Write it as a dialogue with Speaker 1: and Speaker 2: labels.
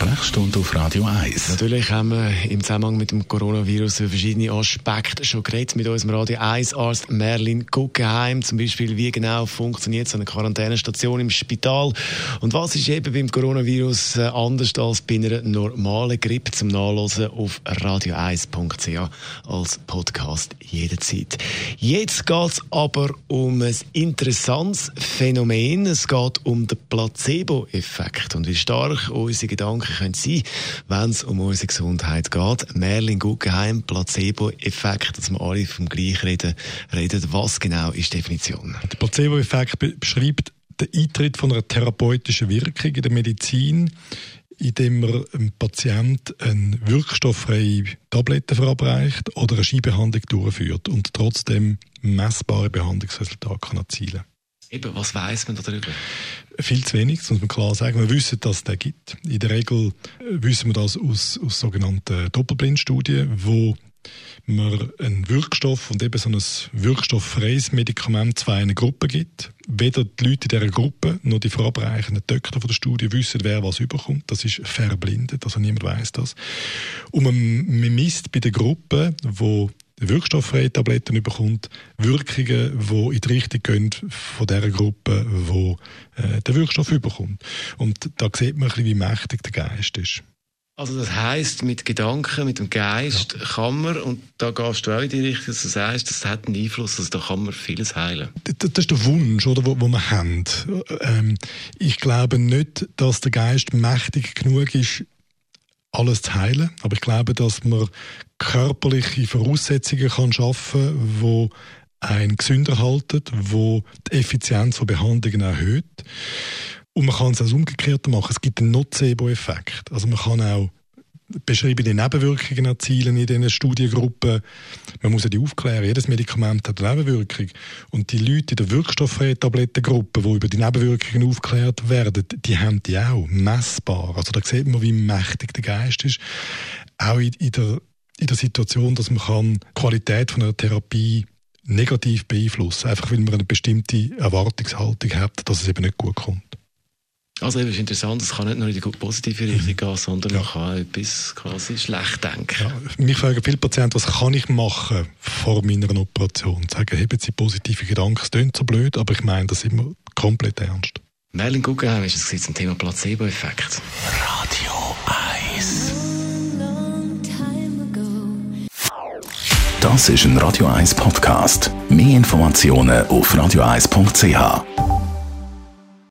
Speaker 1: Sprechstunde auf Radio 1.
Speaker 2: Natürlich haben wir im Zusammenhang mit dem Coronavirus verschiedene Aspekte schon geredet mit unserem Radio 1 Arzt Merlin Guggenheim. Zum Beispiel, wie genau funktioniert so eine Quarantänestation im Spital und was ist eben beim Coronavirus äh, anders als bei einer normalen Grippe zum Nachlesen auf radio1.ch als Podcast jederzeit. Jetzt geht es aber um ein interessantes Phänomen. Es geht um den Placebo-Effekt und wie stark unsere Gedanken können sein, wenn es um unsere Gesundheit geht. Merlin Guggenheim, Placebo-Effekt, dass wir alle vom Gleichen reden, reden. Was genau ist die Definition?
Speaker 3: Der Placebo-Effekt beschreibt den Eintritt von einer therapeutischen Wirkung in der Medizin, indem man einem Patient eine wirkstofffreie Tablette verabreicht oder eine Skibehandlung durchführt und trotzdem messbare Behandlungsresultate kann erzielen
Speaker 2: Eben, was weiß man darüber?
Speaker 3: Viel zu wenig, das muss man klar sagen. Wir wissen, dass es den gibt. In der Regel wissen wir das aus, aus sogenannten Doppelblindstudien, wo man einen Wirkstoff und eben so ein wirkstofffreies Medikament zwei in eine Gruppe gibt. Weder die Leute in dieser Gruppe noch die verabreichenden Töchter der Studie wissen, wer was überkommt. Das ist verblindet, also niemand weiß das. Und man, man misst bei der Gruppe, wo wirkstofffreie Tabletten bekommt, Wirkungen, die in die Richtung gehen von der Gruppe, wo äh, der Wirkstoff überkommt. Und da sieht man ein bisschen, wie mächtig der Geist ist.
Speaker 2: Also das heißt mit Gedanken, mit dem Geist ja. kann man, und da gehst du auch in die Richtung, dass du sagst, das hat einen Einfluss, also da kann man vieles heilen.
Speaker 3: Das, das ist der Wunsch, oder, wo, wo wir haben. Ähm, ich glaube nicht, dass der Geist mächtig genug ist, alles zu heilen, aber ich glaube, dass man körperliche Voraussetzungen kann schaffen kann, die einen gesünder halten, die die Effizienz von Behandlungen erhöht. Und man kann es auch umgekehrt machen. Es gibt einen Nocebo-Effekt. Also man kann auch beschriebene Nebenwirkungen erzielen in diesen Studiengruppen. Man muss ja die aufklären. Jedes Medikament hat eine Nebenwirkung. Und die Leute in der wirkstofffreien Tablettengruppe, die über die Nebenwirkungen aufgeklärt werden, die haben die auch messbar. Also da sieht man, wie mächtig der Geist ist. Auch in, in, der, in der Situation, dass man kann die Qualität von einer Therapie negativ beeinflussen, einfach weil man eine bestimmte Erwartungshaltung hat, dass es eben nicht gut kommt.
Speaker 2: Also eben ist interessant, es kann nicht nur in die positive Richtung gehen, sondern ja. man kann etwas quasi schlecht denken. Ja,
Speaker 3: mich fragen viele Patienten, was kann ich machen vor meiner Operation? Sagen, heben Sie positive Gedanken, es klingt so blöd, aber ich meine das immer komplett ernst.
Speaker 2: Merlin Guggenheim ist es zum Thema Placebo-Effekt.
Speaker 1: Radio 1 Das ist ein Radio 1 Podcast. Mehr Informationen auf radio1.ch.